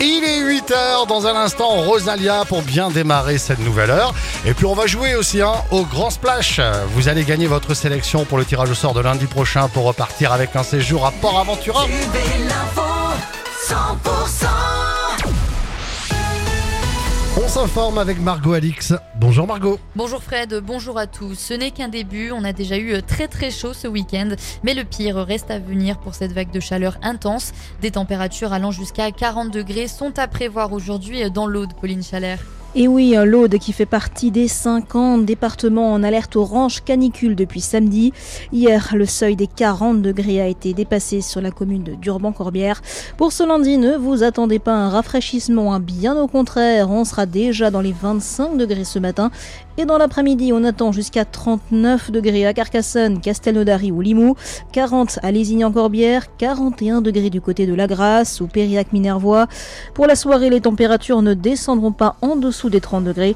Il est 8h dans un instant, Rosalia pour bien démarrer cette nouvelle heure. Et puis on va jouer aussi hein, au Grand Splash. Vous allez gagner votre sélection pour le tirage au sort de lundi prochain pour repartir avec un séjour à Port Aventura. S'informe avec Margot Alix. Bonjour Margot. Bonjour Fred, bonjour à tous. Ce n'est qu'un début, on a déjà eu très très chaud ce week-end, mais le pire reste à venir pour cette vague de chaleur intense. Des températures allant jusqu'à 40 degrés sont à prévoir aujourd'hui dans l'Aude, Pauline Chalère. Et oui, l'Aude qui fait partie des 50 départements en alerte orange canicule depuis samedi. Hier, le seuil des 40 degrés a été dépassé sur la commune de Durban-Corbière. Pour ce lundi, ne vous attendez pas à un rafraîchissement, hein. bien au contraire, on sera déjà dans les 25 degrés ce matin. Et dans l'après-midi, on attend jusqu'à 39 degrés à Carcassonne, Castelnaudary ou Limoux, 40 à Lézignan-Corbière, 41 degrés du côté de la Grasse ou Périac-Minervois. Pour la soirée, les températures ne descendront pas en dessous des 30 degrés.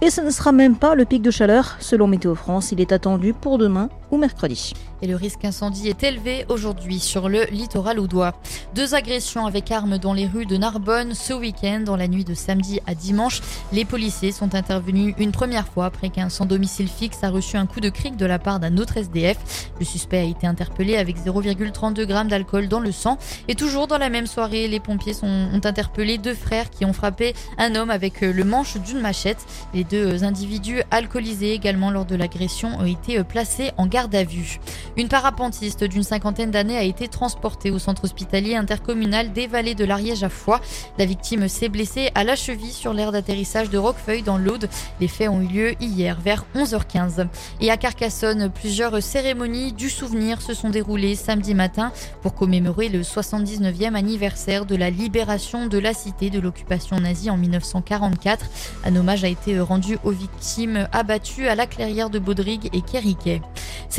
Et ce ne sera même pas le pic de chaleur. Selon Météo France, il est attendu pour demain mercredi. Et le risque incendie est élevé aujourd'hui sur le littoral oudois. Deux agressions avec armes dans les rues de Narbonne ce week-end, dans la nuit de samedi à dimanche. Les policiers sont intervenus une première fois après qu'un sans domicile fixe a reçu un coup de cric de la part d'un autre SDF. Le suspect a été interpellé avec 0,32 g d'alcool dans le sang. Et toujours dans la même soirée, les pompiers ont interpellé deux frères qui ont frappé un homme avec le manche d'une machette. Les deux individus alcoolisés également lors de l'agression ont été placés en garde vue. Une parapentiste d'une cinquantaine d'années a été transportée au centre hospitalier intercommunal des Vallées de l'Ariège à Foix. La victime s'est blessée à la cheville sur l'aire d'atterrissage de Roquefeuille dans l'Aude. Les faits ont eu lieu hier vers 11h15. Et à Carcassonne, plusieurs cérémonies du souvenir se sont déroulées samedi matin pour commémorer le 79e anniversaire de la libération de la cité de l'occupation nazie en 1944. Un hommage a été rendu aux victimes abattues à la clairière de Baudrigue et Kériquet.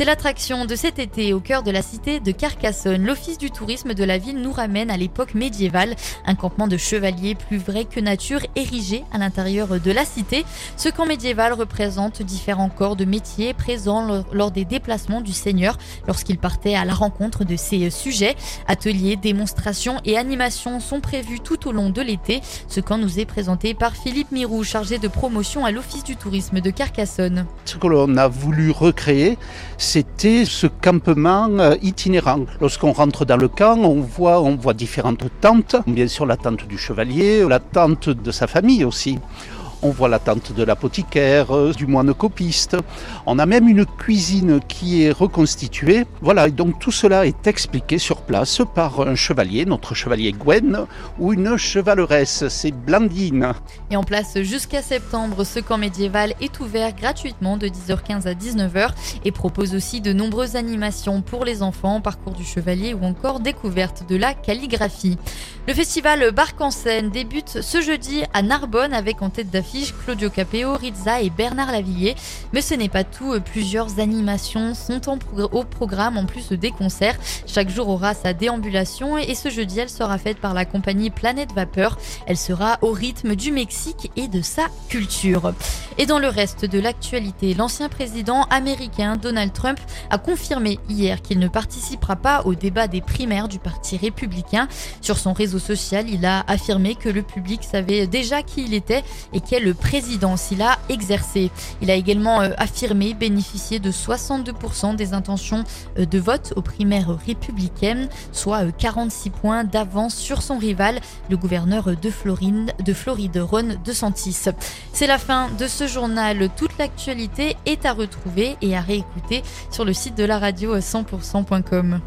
C'est l'attraction de cet été au cœur de la cité de Carcassonne. L'office du tourisme de la ville nous ramène à l'époque médiévale, un campement de chevaliers plus vrai que nature érigé à l'intérieur de la cité. Ce camp médiéval représente différents corps de métiers présents lors des déplacements du seigneur lorsqu'il partait à la rencontre de ses sujets. Ateliers, démonstrations et animations sont prévus tout au long de l'été. Ce camp nous est présenté par Philippe Mirou, chargé de promotion à l'office du tourisme de Carcassonne. Ce que l'on a voulu recréer, c'était ce campement euh, itinérant. Lorsqu'on rentre dans le camp, on voit, on voit différentes tentes. Bien sûr, la tente du chevalier, la tente de sa famille aussi. On voit la tente de l'apothicaire, euh, du moine copiste. On a même une cuisine qui est reconstituée. Voilà, et donc tout cela est expliqué sur place par un chevalier, notre chevalier Gwen, ou une chevaleresse, c'est Blandine. Et en place jusqu'à septembre, ce camp médiéval est ouvert gratuitement de 10h15 à 19h et propose aussi de nombreuses animations pour les enfants, parcours du chevalier ou encore découverte de la calligraphie. Le festival Barque en scène débute ce jeudi à Narbonne avec en tête d'affiche Claudio Capeo, Rizza et Bernard Lavillier. Mais ce n'est pas tout, plusieurs animations sont au programme en plus des concerts. Chaque jour aura sa déambulation et ce jeudi elle sera faite par la compagnie Planète Vapeur. Elle sera au rythme du Mexique et de sa culture. Et dans le reste de l'actualité, l'ancien président américain Donald Trump a confirmé hier qu'il ne participera pas au débat des primaires du Parti républicain. Sur son réseau social, il a affirmé que le public savait déjà qui il était et quel le président s'il a exercé. Il a également euh, affirmé bénéficier de 62% des intentions euh, de vote aux primaires républicaines, soit 46 euh, points d'avance sur son rival, le gouverneur de Floride, de Floride Ron DeSantis. C'est la fin de ce journal. Toute l'actualité est à retrouver et à réécouter sur le site de la radio 100%.com.